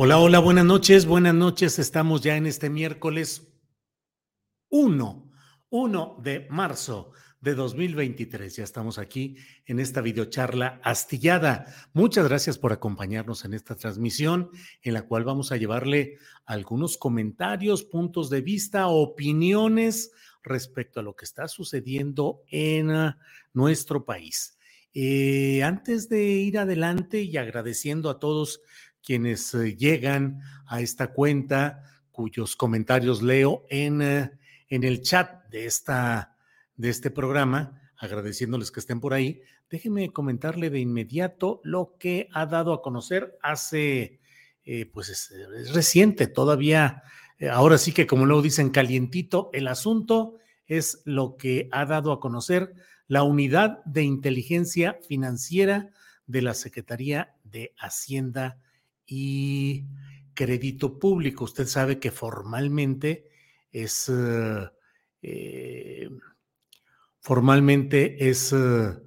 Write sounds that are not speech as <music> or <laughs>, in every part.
Hola, hola, buenas noches, buenas noches. Estamos ya en este miércoles 1, 1 de marzo de 2023. Ya estamos aquí en esta videocharla astillada. Muchas gracias por acompañarnos en esta transmisión en la cual vamos a llevarle algunos comentarios, puntos de vista, opiniones respecto a lo que está sucediendo en ah, nuestro país. Eh, antes de ir adelante y agradeciendo a todos quienes eh, llegan a esta cuenta, cuyos comentarios leo en, eh, en el chat de, esta, de este programa, agradeciéndoles que estén por ahí. Déjenme comentarle de inmediato lo que ha dado a conocer hace, eh, pues es, reciente, todavía, ahora sí que como luego dicen, calientito el asunto, es lo que ha dado a conocer la Unidad de Inteligencia Financiera de la Secretaría de Hacienda y crédito público. Usted sabe que formalmente es eh, formalmente es uh,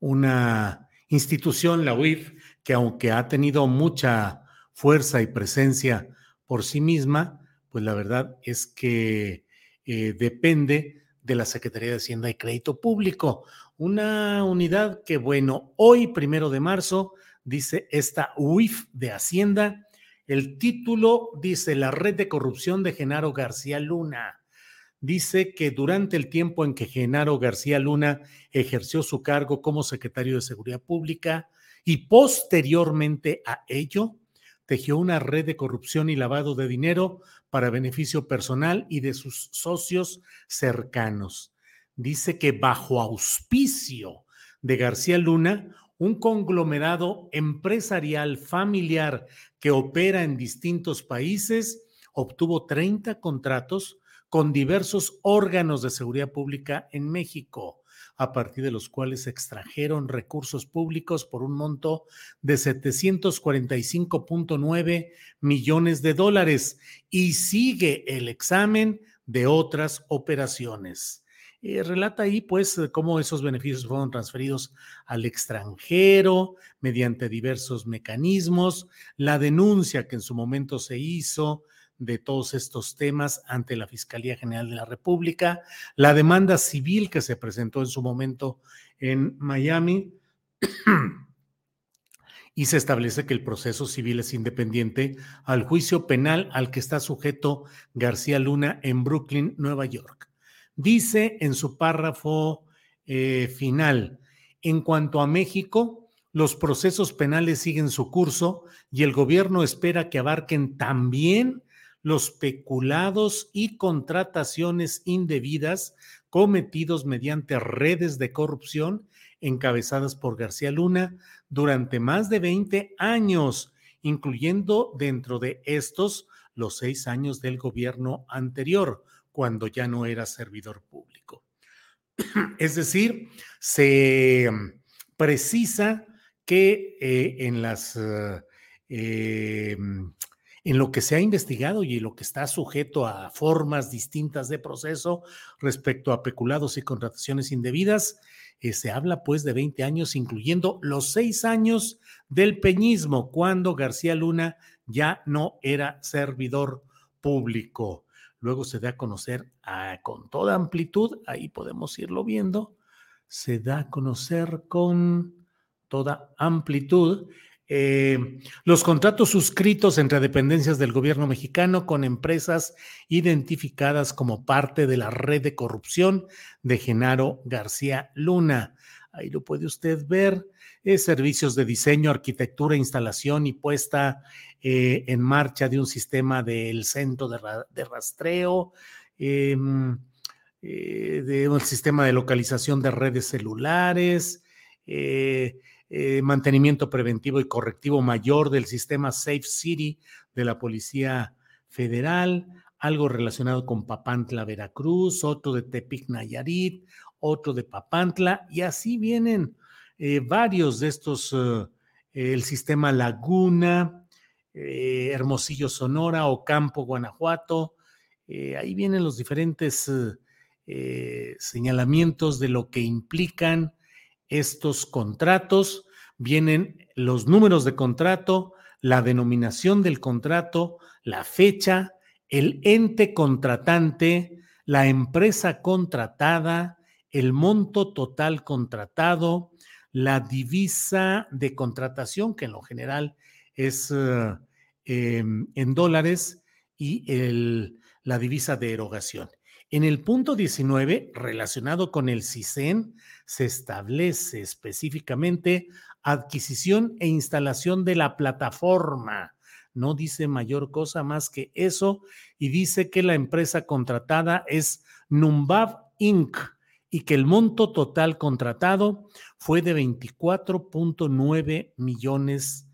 una institución, la UIF, que aunque ha tenido mucha fuerza y presencia por sí misma, pues la verdad es que eh, depende de la Secretaría de Hacienda y Crédito Público, una unidad que, bueno, hoy, primero de marzo, dice esta UIF de Hacienda. El título dice La red de corrupción de Genaro García Luna. Dice que durante el tiempo en que Genaro García Luna ejerció su cargo como secretario de Seguridad Pública y posteriormente a ello, tejió una red de corrupción y lavado de dinero para beneficio personal y de sus socios cercanos. Dice que bajo auspicio de García Luna, un conglomerado empresarial familiar que opera en distintos países, obtuvo 30 contratos con diversos órganos de seguridad pública en México, a partir de los cuales extrajeron recursos públicos por un monto de 745.9 millones de dólares y sigue el examen de otras operaciones. Eh, relata ahí, pues, eh, cómo esos beneficios fueron transferidos al extranjero mediante diversos mecanismos, la denuncia que en su momento se hizo de todos estos temas ante la Fiscalía General de la República, la demanda civil que se presentó en su momento en Miami. <clears throat> y se establece que el proceso civil es independiente al juicio penal al que está sujeto García Luna en Brooklyn, Nueva York. Dice en su párrafo eh, final, en cuanto a México, los procesos penales siguen su curso y el gobierno espera que abarquen también los peculados y contrataciones indebidas cometidos mediante redes de corrupción encabezadas por García Luna durante más de 20 años, incluyendo dentro de estos los seis años del gobierno anterior, cuando ya no era servidor público. <clears throat> Es decir, se mm, precisa que eh, en las... Eh, mm, en lo que se ha investigado y lo que está sujeto a formas distintas de proceso respecto a peculados y contrataciones indebidas, Eh, se habla pues de 20 años, incluyendo los seis años del peñismo, cuando García Luna ya no era servidor público. Luego se da a conocer ah, con toda amplitud, ahí podemos irlo viendo, se da a conocer con toda amplitud eh, los contratos suscritos entre dependencias del gobierno mexicano con empresas identificadas como parte de la red de corrupción de Genaro García Luna. Ahí lo puede usted ver. servicios de diseño, arquitectura, instalación y puesta eh, en marcha de un sistema del centro de, rastreo, em, eh, de un sistema de localización de redes celulares. Eh, mantenimiento preventivo y correctivo mayor del sistema Safe City de la Policía Federal, algo relacionado con Papantla, Veracruz, otro de Tepic, Nayarit, otro de Papantla, y así vienen varios de estos, el sistema Laguna, Hermosillo, Sonora, Ocampo, Guanajuato, ahí vienen los diferentes señalamientos de lo que implican estos contratos, vienen los números de contrato, la denominación del contrato, la fecha, el ente contratante, la empresa contratada, el monto total contratado, la divisa de contratación, que en lo general es em, en dólares, y la divisa de erogación. En el punto 19, relacionado con el CISEN, se establece específicamente adquisición e instalación de la plataforma. No dice mayor cosa más que eso y dice que la empresa contratada es Numbab Inc. y que el monto total contratado fue de 24.9 millones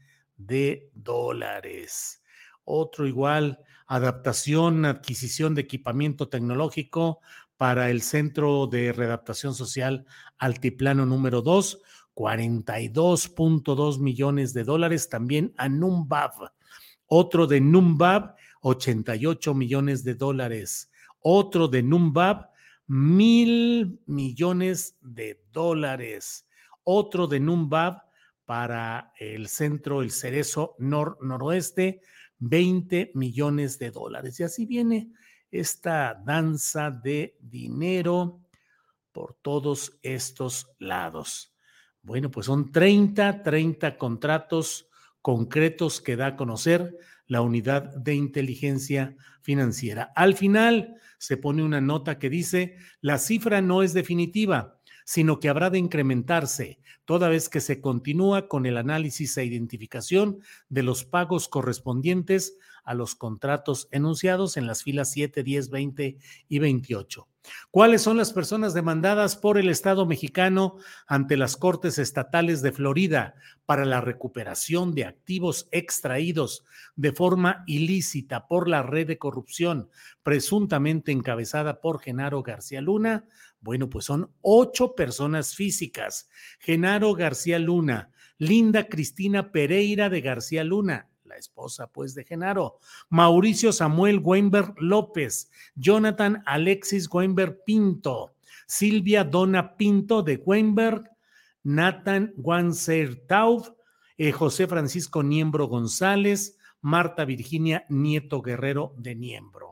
de dólares. Otro igual, adaptación, adquisición de equipamiento tecnológico para el Centro de Redaptación Social Altiplano número 2, 42.2 millones de dólares también a Numbab. Otro de Numbab, 88 millones de dólares. Otro de Numbab, mil millones de dólares. Otro de Numbab para el centro, el Cerezo noroeste, 20 millones de dólares. Y así viene esta danza de dinero por todos estos lados. Bueno, pues son 30, 30 contratos concretos que da a conocer la unidad de inteligencia financiera. Al final se pone una nota que dice, la cifra no es definitiva, sino que habrá de incrementarse toda vez que se continúa con el análisis e identificación de los pagos correspondientes a los contratos enunciados en las filas 7, 10, 20 y 28. ¿Cuáles son las personas demandadas por el Estado mexicano ante las Cortes Estatales de Florida para la recuperación de activos extraídos de forma ilícita por la red de corrupción presuntamente encabezada por Genaro García Luna? Bueno, pues son ocho personas físicas. Genaro García Luna, Linda Cristina Pereira de García Luna, la esposa pues de Genaro, Mauricio Samuel Weinberg López, Jonathan Alexis Weinberg Pinto, Silvia Dona Pinto de Weinberg, Nathan Wanser Taub, eh, José Francisco Niembro González, Marta Virginia Nieto Guerrero de Niembro.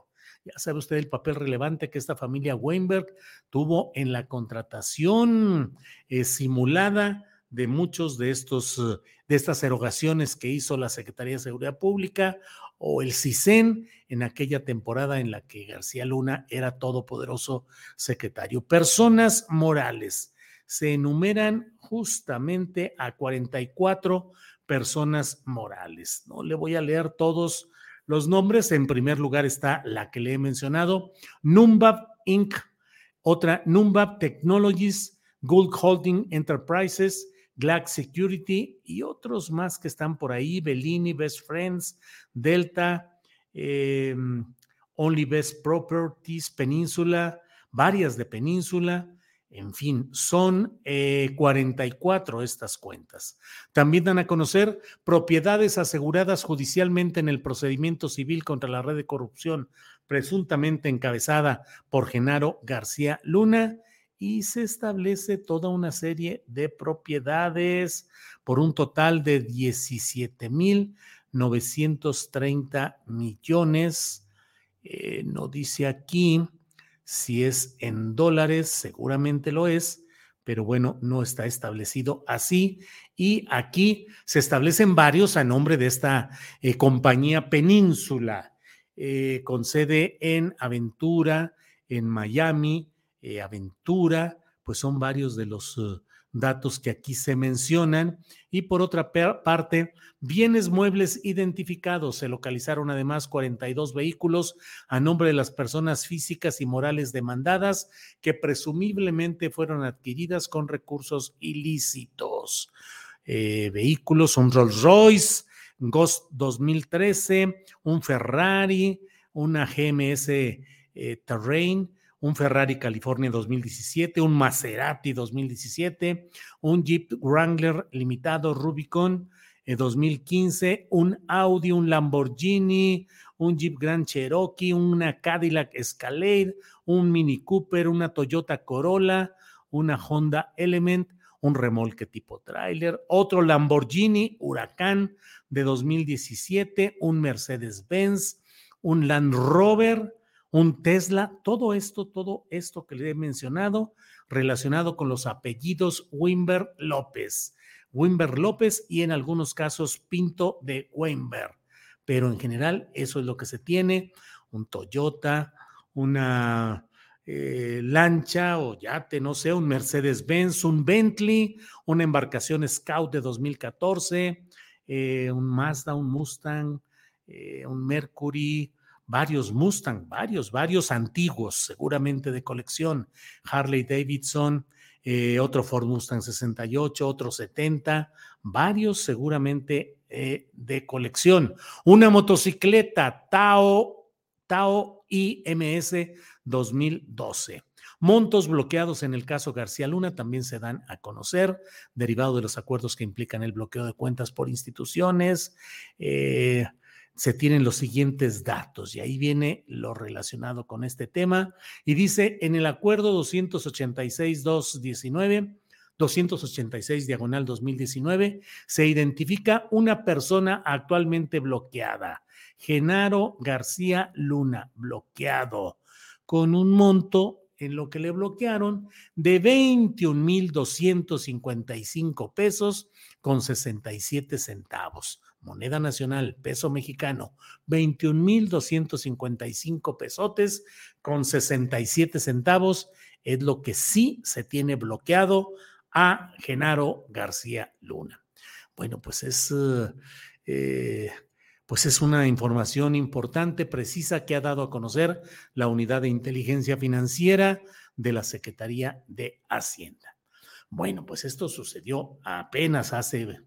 Ya sabe usted el papel relevante que esta familia Weinberg tuvo en la contratación eh, simulada de muchos de estos eh, de estas erogaciones que hizo la Secretaría de Seguridad Pública o el CISEN en aquella temporada en la que García Luna era todopoderoso secretario. Personas morales. Se enumeran justamente a 44 personas morales. No le voy a leer todos los nombres. En primer lugar está la que le he mencionado, Numbab Inc., otra Numbab Technologies, Gold Holding Enterprises, Glax Security y otros más que están por ahí, Bellini, Best Friends, Delta, em, Only Best Properties, Península, varias de Península, en fin, son 44 eh, estas cuentas. También dan a conocer propiedades aseguradas judicialmente en el procedimiento civil contra la red de corrupción presuntamente encabezada por Genaro García Luna y se establece toda una serie de propiedades por un total de 17.930 millones. Eh, no dice aquí si es en dólares, seguramente lo es, pero bueno, no está establecido así. Y aquí se establecen varios a nombre de esta eh, compañía Península, eh, con sede en Aventura, en Miami, eh, Aventura, pues son varios de los datos que aquí se mencionan. Y por otra parte, bienes muebles identificados. Se localizaron además 42 vehículos a nombre de las personas físicas y morales demandadas que presumiblemente fueron adquiridas con recursos ilícitos. Eh, vehículos, un Rolls Royce, Ghost 2013, un Ferrari, una GMS eh, Terrain, un Ferrari California 2017, un Maserati 2017, un Jeep Wrangler limitado Rubicon 2015, eh, un Audi, un Lamborghini, un Jeep Grand Cherokee, una Cadillac Escalade, un Mini Cooper, una Toyota Corolla, una Honda Element, un remolque tipo tráiler, otro Lamborghini Huracán de 2017, un Mercedes-Benz, un Land Rover, un Tesla, todo esto, todo esto que le he mencionado relacionado con los apellidos Wimber López, Wimber López y en algunos casos Pinto de Wimber. Pero en general eso es lo que se tiene, un Toyota, una eh, lancha o yate, no sé, un Mercedes-Benz, un Bentley, una embarcación Scout de 2014, eh, un Mazda, un Mustang, eh, un Mercury, varios Mustang, varios, varios antiguos, seguramente de colección, Harley Davidson, eh, otro Ford Mustang 68, otro 70, varios seguramente eh, de colección. Una motocicleta Tao, Tao IMS 2012. Montos bloqueados en el caso García Luna también se dan a conocer, derivado de los acuerdos que implican el bloqueo de cuentas por instituciones. Eh, se tienen los siguientes datos y ahí viene lo relacionado con este tema y dice en el acuerdo 286-219, 286 diagonal 2019, se identifica una persona actualmente bloqueada, Genaro García Luna, bloqueado, con un monto en lo que le bloquearon de 21.255 pesos con 67 centavos moneda nacional, peso mexicano, 21.255 pesotes con 67 centavos, es lo que sí se tiene bloqueado a Genaro García Luna. Bueno, pues es, eh, pues es una información importante, precisa, que ha dado a conocer la Unidad de Inteligencia Financiera de la Secretaría de Hacienda. Bueno, pues esto sucedió apenas hace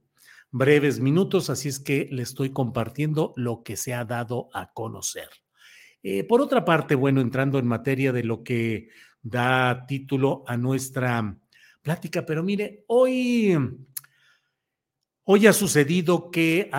breves minutos, así es que le estoy compartiendo lo que se ha dado a conocer. Eh, por otra parte, bueno, entrando en materia de lo que da título a nuestra plática, pero mire, hoy, hoy ha sucedido que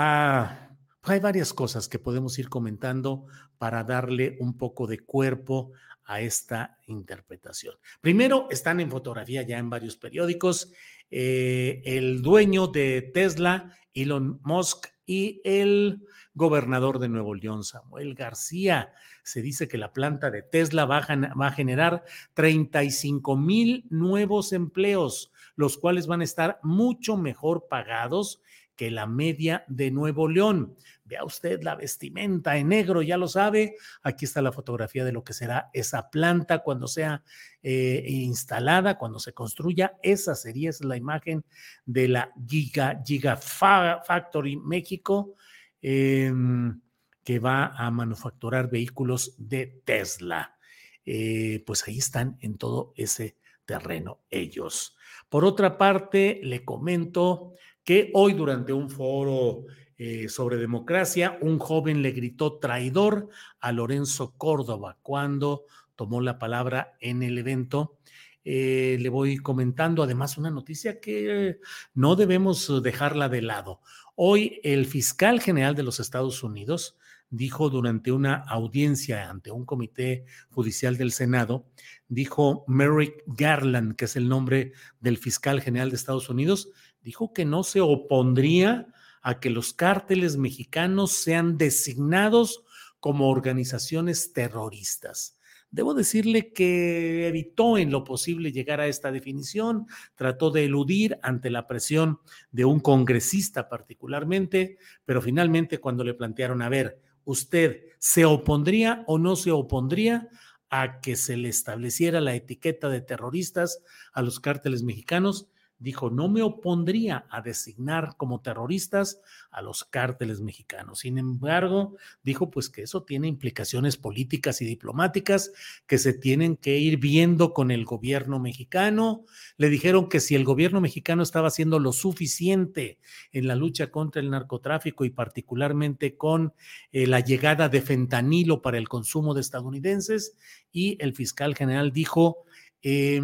hay varias cosas que podemos ir comentando para darle un poco de cuerpo a esta interpretación. Primero, están en fotografía ya en varios periódicos eh, el dueño de Tesla, Elon Musk, y el gobernador de Nuevo León, Samuel García. Se dice que la planta de Tesla va a, va a generar 35 mil nuevos empleos, los cuales van a estar mucho mejor pagados que la media de Nuevo León. Vea usted la vestimenta en negro, ya lo sabe. Aquí está la fotografía de lo que será esa planta cuando sea eh, instalada, cuando se construya. Esa sería la imagen de la Giga, Giga Factory México, em, que va a manufacturar vehículos de Tesla. Eh, pues ahí están en todo ese terreno ellos. Por otra parte, le comento que hoy durante un foro eh, sobre democracia, un joven le gritó traidor a Lorenzo Córdoba cuando tomó la palabra en el evento. Eh, le voy comentando además una noticia que no debemos dejarla de lado. Hoy el fiscal general de los Estados Unidos, dijo durante una audiencia ante un comité judicial del Senado, dijo Merrick Garland, que es el nombre del fiscal general de Estados Unidos, dijo que no se opondría a que los cárteles mexicanos sean designados como organizaciones terroristas. Debo decirle que evitó en lo posible llegar a esta definición, trató de eludir ante la presión de un congresista particularmente, pero finalmente cuando le plantearon, a ver, ¿usted se opondría o no se opondría a que se le estableciera la etiqueta de terroristas a los cárteles mexicanos? Dijo, no me opondría a designar como terroristas a los cárteles mexicanos. Sin embargo, dijo pues que eso tiene implicaciones políticas y diplomáticas que se tienen que ir viendo con el gobierno mexicano. Le dijeron que si el gobierno mexicano estaba haciendo lo suficiente en la lucha contra el narcotráfico y particularmente con eh, la llegada de fentanilo para el consumo de estadounidenses, y el fiscal general dijo, eh,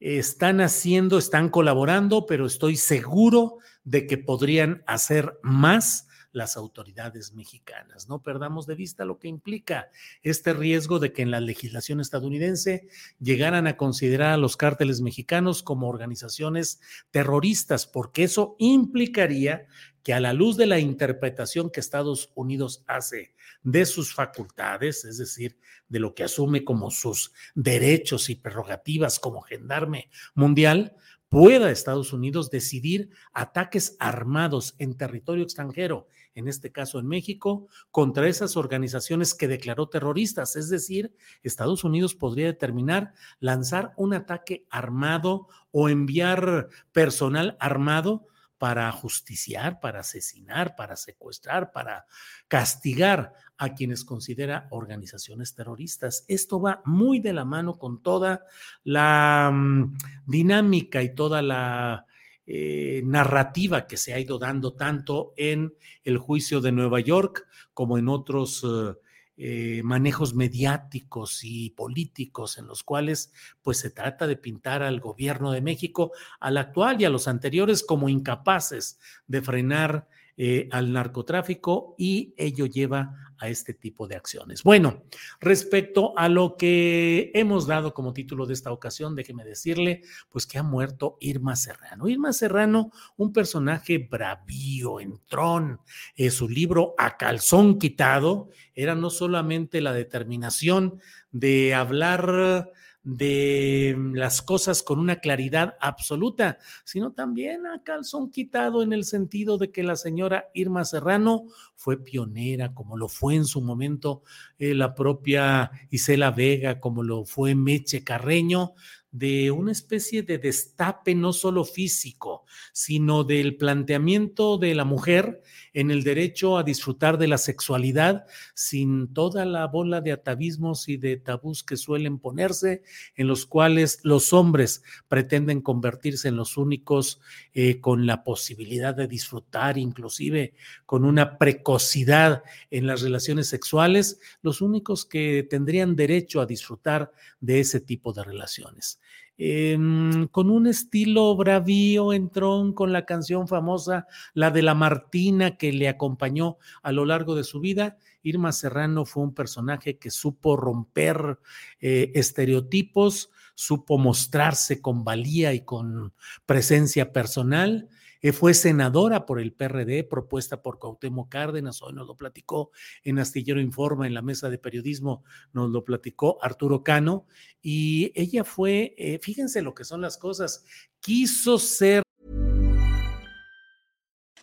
están haciendo, están colaborando, pero estoy seguro de que podrían hacer más las autoridades mexicanas. No perdamos de vista lo que implica este riesgo de que en la legislación estadounidense llegaran a considerar a los cárteles mexicanos como organizaciones terroristas, porque eso implicaría que a la luz de la interpretación que Estados Unidos hace de sus facultades, es decir, de lo que asume como sus derechos y prerrogativas como gendarme mundial, pueda Estados Unidos decidir ataques armados en territorio extranjero, en este caso en México, contra esas organizaciones que declaró terroristas. Es decir, Estados Unidos podría determinar lanzar un ataque armado o enviar personal armado para justiciar, para asesinar, para secuestrar, para castigar a quienes considera organizaciones terroristas. Esto va muy de la mano con toda la mm, dinámica y toda la eh, narrativa que se ha ido dando tanto en el juicio de Nueva York como en otros eh, eh, manejos mediáticos y políticos en los cuales pues se trata de pintar al gobierno de México, al actual y a los anteriores como incapaces de frenar eh, al narcotráfico y ello lleva a este tipo de acciones. Bueno, respecto a lo que hemos dado como título de esta ocasión, déjeme decirle, pues que ha muerto Irma Serrano. Irma Serrano, un personaje bravío, entrón, eh, su libro A calzón quitado era no solamente la determinación de hablar de mm, las cosas con una claridad absoluta, sino también a calzón quitado en el sentido de que la señora Irma Serrano fue pionera, como lo fue en su momento eh, la propia Isela Vega, como lo fue Meche Carreño, de una especie de destape no solo físico, sino del planteamiento de la mujer en el derecho a disfrutar de la sexualidad sin toda la bola de atavismos y de tabús que suelen ponerse, en los cuales los hombres pretenden convertirse en los únicos eh, con la posibilidad de disfrutar, inclusive con una precocidad en las relaciones sexuales, los únicos que tendrían derecho a disfrutar de ese tipo de relaciones. Em, con un estilo bravío entró con la canción famosa, la de la Martina, que le acompañó a lo largo de su vida. Irma Serrano fue un personaje que supo romper eh, estereotipos, supo mostrarse con valía y con presencia personal fue senadora por el PRD, propuesta por Cuauhtémoc Cárdenas, hoy nos lo platicó en Astillero Informa, en la mesa de periodismo, nos lo platicó Arturo Cano, y ella fue, eh, fíjense lo que son las cosas, quiso ser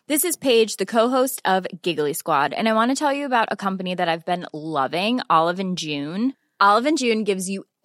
This is Paige, the co-host of Giggly Squad, and I want to tell you about a company that I've been loving, Olive and June. Olive and June gives you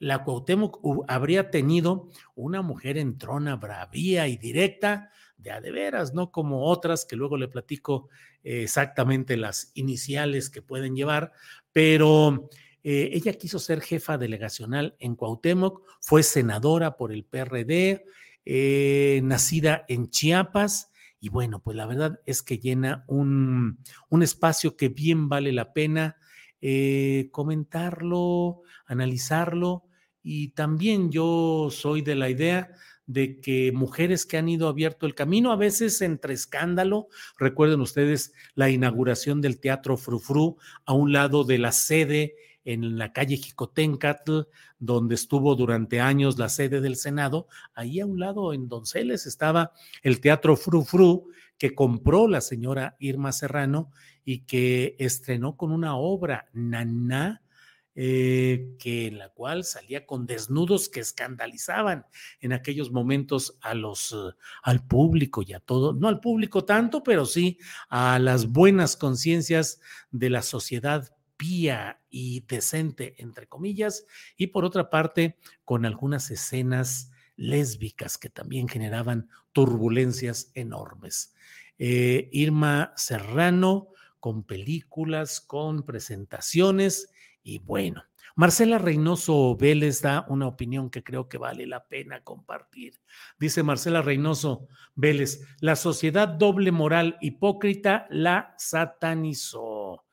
la Cuauhtémoc habría tenido una mujer entrona, bravía y directa, de a de veras, no como otras que luego le platico eh, exactamente las iniciales que pueden llevar, pero eh, ella quiso ser jefa delegacional en Cuauhtémoc, fue senadora por el PRD, eh, nacida en Chiapas, y bueno, pues la verdad es que llena un, un espacio que bien vale la pena comentarlo, analizarlo y también yo soy de la idea de que mujeres que han ido abierto el camino, a veces entre escándalo, recuerden ustedes la inauguración del Teatro Frufru a un lado de la sede en la calle Jicotencatl, donde estuvo durante años la sede del Senado, ahí a un lado en Donceles estaba el Teatro Frufru que compró la señora Irma Serrano y que estrenó con una obra, Naná, eh, que en la cual salía con desnudos que escandalizaban en aquellos momentos a los eh, al público y a todo, no al público tanto, pero sí a las buenas conciencias de la sociedad pía y decente, entre comillas, y por otra parte, con algunas escenas lésbicas que también generaban turbulencias enormes. Eh, Irma Serrano, con películas, con presentaciones, y bueno, Marcela Reynoso Vélez da una opinión que creo que vale la pena compartir. Dice Marcela Reynoso Vélez, la sociedad doble moral hipócrita la satanizó.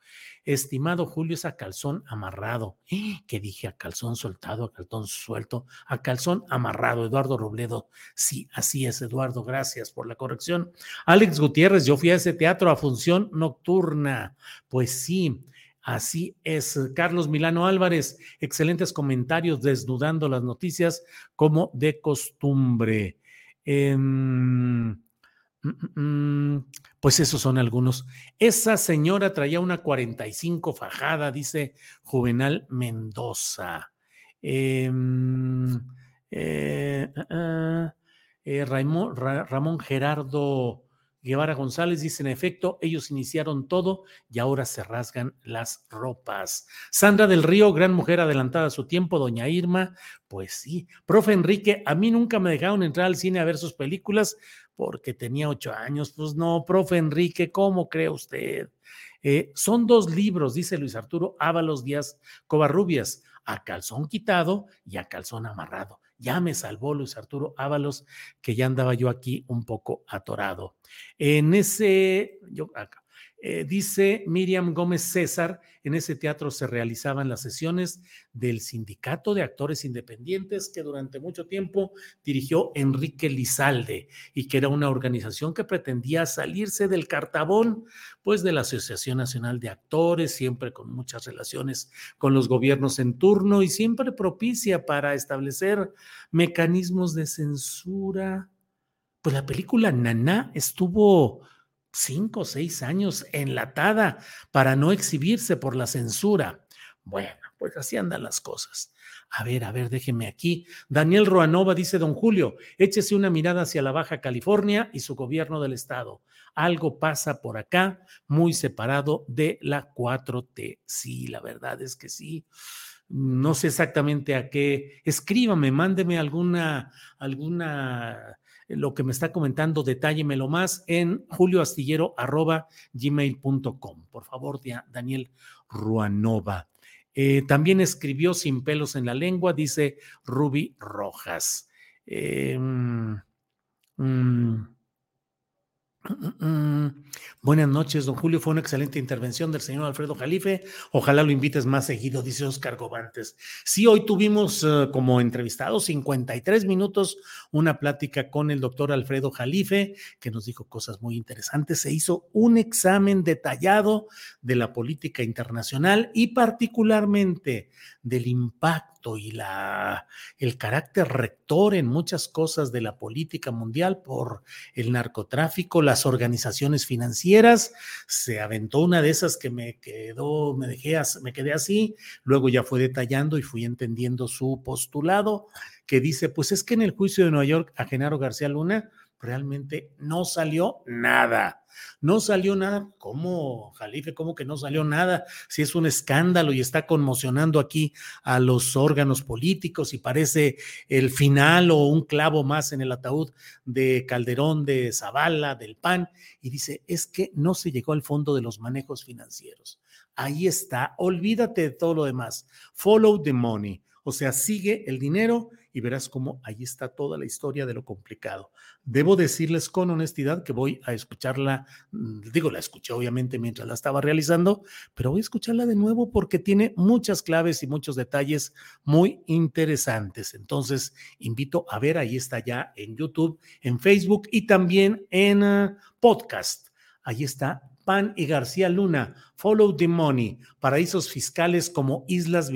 Estimado Julio, es a calzón amarrado. ¿Qué dije? A calzón soltado, a calzón suelto, a calzón amarrado. Eduardo Robledo. Sí, así es, Eduardo. Gracias por la corrección. Alex Gutiérrez, yo fui a ese teatro a función nocturna. Pues sí, Así es, Carlos Milano Álvarez, excelentes comentarios desnudando las noticias como de costumbre. Em, mm, mm, mm, pues esos son algunos. Esa señora traía una 45 fajada, dice Juvenal Mendoza. Em, eh, ah, ah, eh, Ramón Gerardo Guevara González dice, en efecto, ellos iniciaron todo y ahora se rasgan las ropas. Sandra del Río, gran mujer adelantada a su tiempo, doña Irma, pues sí. Profe Enrique, a mí nunca me dejaron entrar al cine a ver sus películas porque tenía ocho años. Pues no, profe Enrique, ¿cómo cree usted? Eh, son dos libros, dice Luis Arturo Ábalos Díaz Covarrubias, a calzón quitado y a calzón amarrado. Ya me salvó Luis Arturo Ábalos, que ya andaba yo aquí un poco atorado. En ese, yo acá, eh, dice Miriam Gómez César, en ese teatro se realizaban las sesiones del Sindicato de Actores Independientes que durante mucho tiempo dirigió Enrique Lizalde y que era una organización que pretendía salirse del cartabón, pues de la Asociación Nacional de Actores, siempre con muchas relaciones con los gobiernos en turno y siempre propicia para establecer mecanismos de censura. Pues la película Naná estuvo cinco o seis años enlatada para no exhibirse por la censura. Bueno, pues así andan las cosas. A ver, a ver, déjeme aquí. Daniel Roanova dice, don Julio, échese una mirada hacia la Baja California y su gobierno del estado. Algo pasa por acá, muy separado de la 4T. Sí, la verdad es que sí. No sé exactamente a qué. Escríbame, mándeme alguna, alguna lo que me está comentando, detállemelo más en julioastillero.gmail.com. Por favor, Daniel Ruanova. Eh, también escribió Sin pelos en la lengua, dice Ruby Rojas. Em, mm, Buenas noches, don Julio. Fue una excelente intervención del señor Alfredo Jalife. Ojalá lo invites más seguido, dice Oscar Gobantes. Sí, hoy tuvimos uh, como entrevistado 53 minutos una plática con el doctor Alfredo Jalife, que nos dijo cosas muy interesantes. Se hizo un examen detallado de la política internacional y particularmente del impacto y la, el carácter rector en muchas cosas de la política mundial por el narcotráfico, las organizaciones financieras. Se aventó una de esas que me quedó, me dejé, me quedé así, luego ya fue detallando y fui entendiendo su postulado que dice, pues es que en el juicio de Nueva York a Genaro García Luna realmente no salió nada. No salió nada. ¿Cómo, Jalife? ¿Cómo que no salió nada? Si es un escándalo y está conmocionando aquí a los órganos políticos y parece el final o un clavo más en el ataúd de Calderón, de Zavala, del PAN. Y dice, es que no se llegó al fondo de los manejos financieros. Ahí está. Olvídate de todo lo demás. Follow the money. O sea, sigue el dinero y verás cómo ahí está toda la historia de lo complicado. Debo decirles con honestidad que voy a escucharla, mm, digo, la escuché obviamente mientras la estaba realizando, pero voy a escucharla de nuevo porque tiene muchas claves y muchos detalles muy interesantes. Entonces, invito a ver, ahí está ya en YouTube, en Facebook y también en uh, podcast. Ahí está Pan y García Luna, Follow the Money, paraísos fiscales como Islas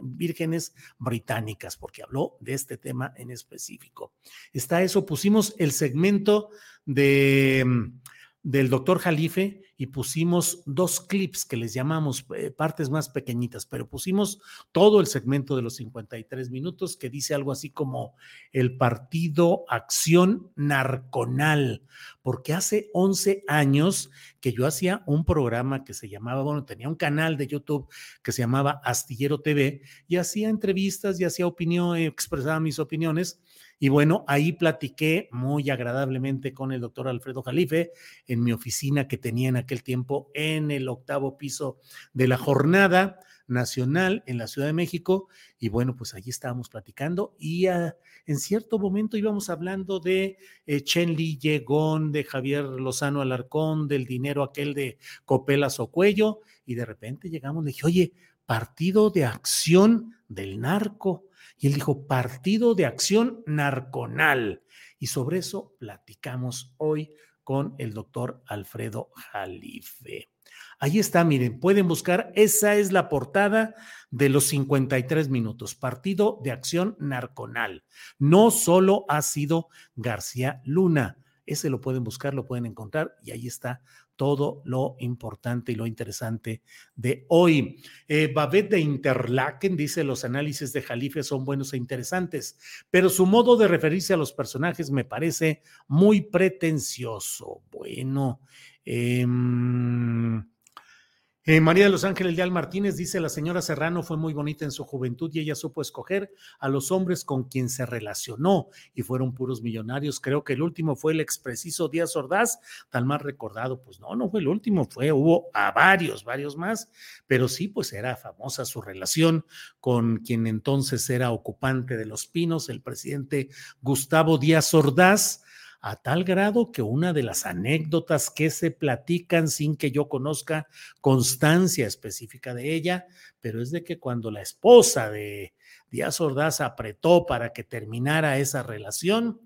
Vírgenes Británicas, porque habló de este tema en específico. Está eso, pusimos el segmento de, mm, del doctor Jalife y pusimos dos clips que les llamamos eh, partes más pequeñitas, pero pusimos todo el segmento de los 53 minutos que dice algo así como el partido Acción Narconal, porque hace 11 años que yo hacía un programa que se llamaba, bueno, tenía un canal de YouTube que se llamaba Astillero TV y hacía entrevistas y hacía opinión, expresaba mis opiniones y bueno, ahí platiqué muy agradablemente con el doctor Alfredo Jalife en mi oficina que tenía en aquel tiempo en el octavo piso de la jornada nacional en la Ciudad de México. Y bueno, pues allí estábamos platicando y ah, en cierto momento íbamos hablando de eh, Chen Li Yegón, de Javier Lozano Alarcón, del dinero aquel de Copelas o Cuello. Y de repente llegamos, le dije, oye, partido de acción del narco. Y él dijo, Partido de Acción Narconal. Y sobre eso platicamos hoy con el doctor Alfredo Jalife. Ahí está, miren, pueden buscar, esa es la portada de los 53 minutos, Partido de Acción Narconal. No solo ha sido García Luna, ese lo pueden buscar, lo pueden encontrar y ahí está todo lo importante y lo interesante de hoy. Eh, Babette de Interlaken dice, los análisis de Jalife son buenos e interesantes, pero su modo de referirse a los personajes me parece muy pretencioso. Bueno, eh, eh, María de los Ángeles Leal Martínez dice, la señora Serrano fue muy bonita en su juventud y ella supo escoger a los hombres con quien se relacionó y fueron puros millonarios. Creo que el último fue el expreciso Díaz Ordaz, tan más recordado. Pues no, no fue el último, fue, hubo a varios, varios más, pero sí, pues era famosa su relación con quien entonces era ocupante de Los Pinos, el presidente Gustavo Díaz Ordaz a tal grado que una de las anécdotas que se platican sin que yo conozca constancia específica de ella, pero es de que cuando la esposa de Díaz Ordaz apretó para que terminara esa relación,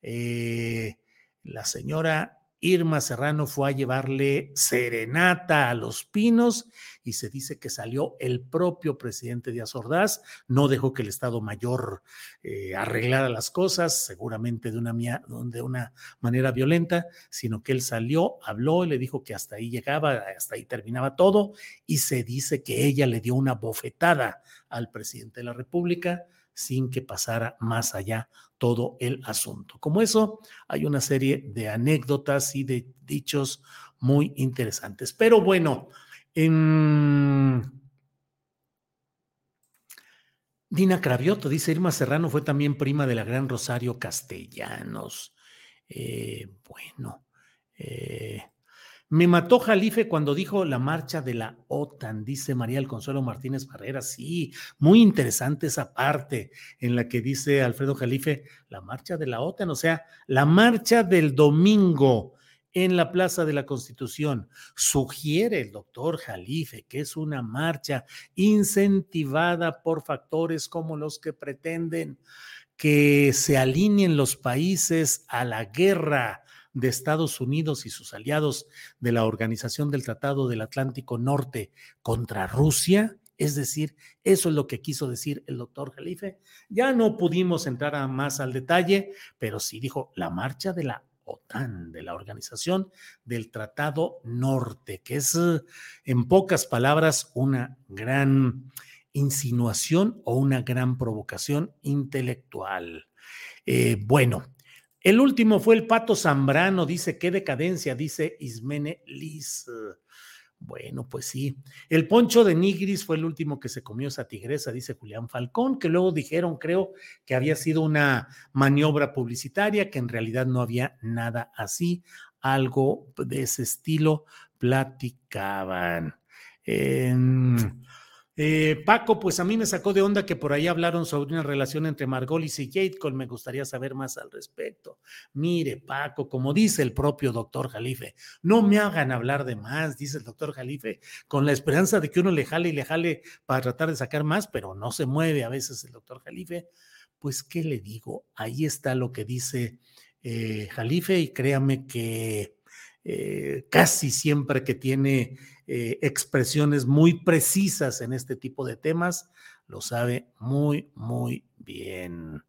eh, la señora Irma Serrano fue a llevarle serenata a los pinos y se dice que salió el propio presidente Díaz Ordaz, no dejó que el Estado Mayor eh, arreglara las cosas, seguramente de una, de una manera violenta, sino que él salió, habló y le dijo que hasta ahí llegaba, hasta ahí terminaba todo y se dice que ella le dio una bofetada al presidente de la República sin que pasara más allá todo el asunto. Como eso, hay una serie de anécdotas y de dichos muy interesantes. Pero bueno, Dina Cravioto, dice Irma Serrano, fue también prima de la gran Rosario Castellanos. Eh, bueno, eh, me mató Jalife cuando dijo la marcha de la OTAN, dice María El Consuelo Martínez Barrera. Sí, muy interesante esa parte en la que dice Alfredo Jalife la marcha de la OTAN, o sea, la marcha del domingo en la Plaza de la Constitución. Sugiere el doctor Jalife que es una marcha incentivada por factores como los que pretenden que se alineen los países a la guerra de Estados Unidos y sus aliados de la Organización del Tratado del Atlántico Norte contra Rusia. Es decir, eso es lo que quiso decir el doctor Jalife. Ya no pudimos entrar a más al detalle, pero sí dijo la marcha de la OTAN, de la Organización del Tratado Norte, que es en pocas palabras una gran insinuación o una gran provocación intelectual. Eh, bueno, el último fue el Pato Zambrano, dice, qué decadencia, dice Ismene Liz. Bueno, pues sí. El poncho de Nigris fue el último que se comió esa tigresa, dice Julián Falcón, que luego dijeron, creo, que había sido una maniobra publicitaria, que en realidad no había nada así, algo de ese estilo platicaban. Eh, Paco, pues a mí me sacó de onda que por ahí hablaron sobre una relación entre Margolis y Jade Cole. Me gustaría saber más al respecto. Mire, Paco, como dice el propio doctor Jalife, no me hagan hablar de más, dice el doctor Jalife, con la esperanza de que uno le jale y le jale para tratar de sacar más, pero no se mueve a veces el doctor Jalife. Pues, ¿qué le digo? Ahí está lo que dice eh, Jalife y créame que eh, casi siempre que tiene eh, expresiones muy precisas en este tipo de temas, lo sabe muy, muy bien.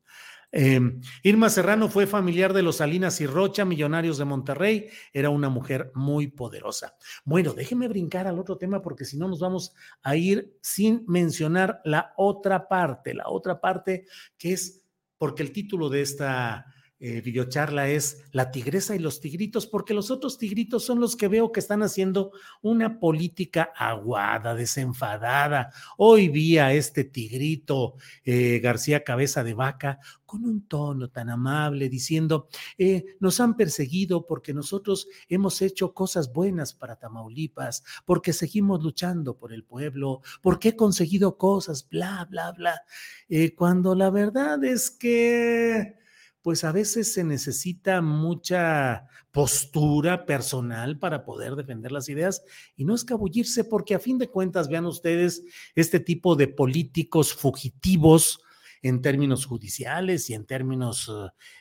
Em, Irma Serrano fue familiar de los Salinas y Rocha, millonarios de Monterrey. Era una mujer muy poderosa. Bueno, déjeme brincar al otro tema porque si no nos vamos a ir sin mencionar la otra parte, la otra parte que es porque el título de esta eh, videocharla es La tigresa y los tigritos, porque los otros tigritos son los que veo que están haciendo una política aguada, desenfadada. Hoy vi a este tigrito eh, García Cabeza de Vaca con un tono tan amable diciendo, eh, nos han perseguido porque nosotros hemos hecho cosas buenas para Tamaulipas, porque seguimos luchando por el pueblo, porque he conseguido cosas, bla, bla, bla. cuando la verdad es que pues a veces se necesita mucha postura personal para poder defender las ideas y no escabullirse, porque a fin de cuentas, vean ustedes, este tipo de políticos fugitivos en términos judiciales y en términos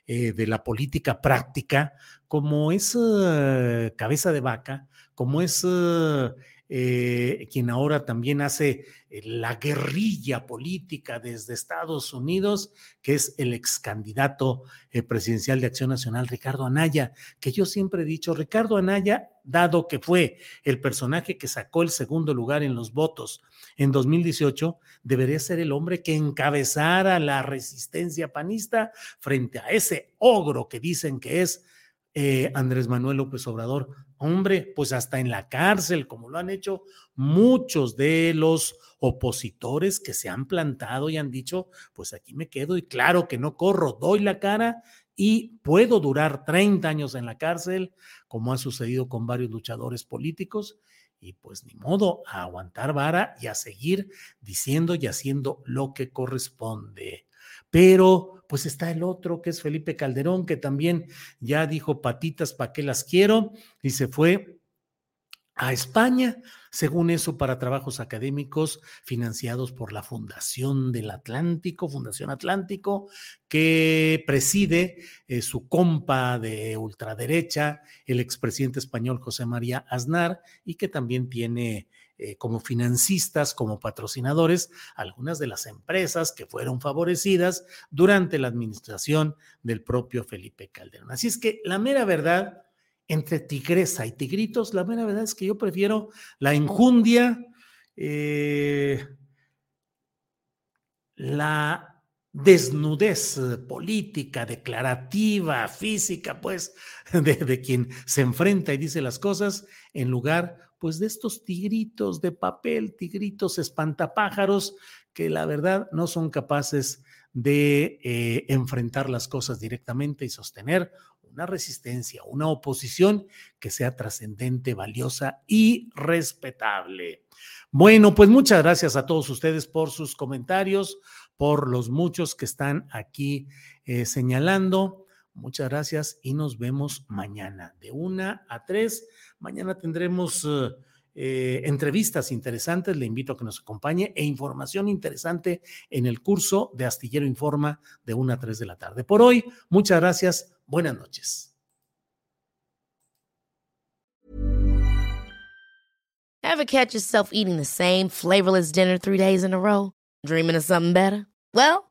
eh, de la política práctica, como es eh, cabeza de vaca, como es eh, quien ahora también hace eh, la guerrilla política desde Estados Unidos, que es el ex candidato eh, presidencial de Acción Nacional, Ricardo Anaya, que yo siempre he dicho, Ricardo Anaya, dado que fue el personaje que sacó el segundo lugar en los votos en 2018, debería ser el hombre que encabezara la resistencia panista frente a ese ogro que dicen que es eh, Andrés Manuel López Obrador. Hombre, pues hasta en la cárcel, como lo han hecho muchos de los opositores que se han plantado y han dicho, pues aquí me quedo y claro que no corro, doy la cara y puedo durar 30 años en la cárcel, como ha sucedido con varios luchadores políticos. Y pues ni modo, a aguantar vara y a seguir diciendo y haciendo lo que corresponde pero pues está el otro que es Felipe Calderón, que también ya dijo patitas, ¿para qué las quiero? Y se fue a España, según eso, para trabajos académicos financiados por la Fundación del Atlántico, Fundación Atlántico, que preside eh, su compa de ultraderecha, el expresidente español José María Aznar, y que también tiene eh, como financistas, como patrocinadores, algunas de las empresas que fueron favorecidas durante la administración del propio Felipe Calderón. Así es que la mera verdad, entre tigresa y tigritos, la mera verdad es que yo prefiero la injundia, eh, la desnudez política, declarativa, física, pues, <laughs> de, de, quien se enfrenta y dice las cosas, en lugar pues de estos tigritos de papel, tigritos espantapájaros, que la verdad no son capaces de eh, enfrentar las cosas directamente y sostener una resistencia, una oposición que sea trascendente, valiosa y respetable. Bueno, pues muchas gracias a todos ustedes por sus comentarios, por los muchos que están aquí eh, señalando. Muchas gracias y nos vemos mañana de una a tres. Mañana tendremos eh, eh, entrevistas interesantes. Le invito a que nos acompañe e información interesante en el curso de Astillero Informa de una a tres de la tarde. Por hoy, muchas gracias. Buenas noches. Ever catch yourself eating the same flavorless dinner three days in a row? Dreaming of something better? Well,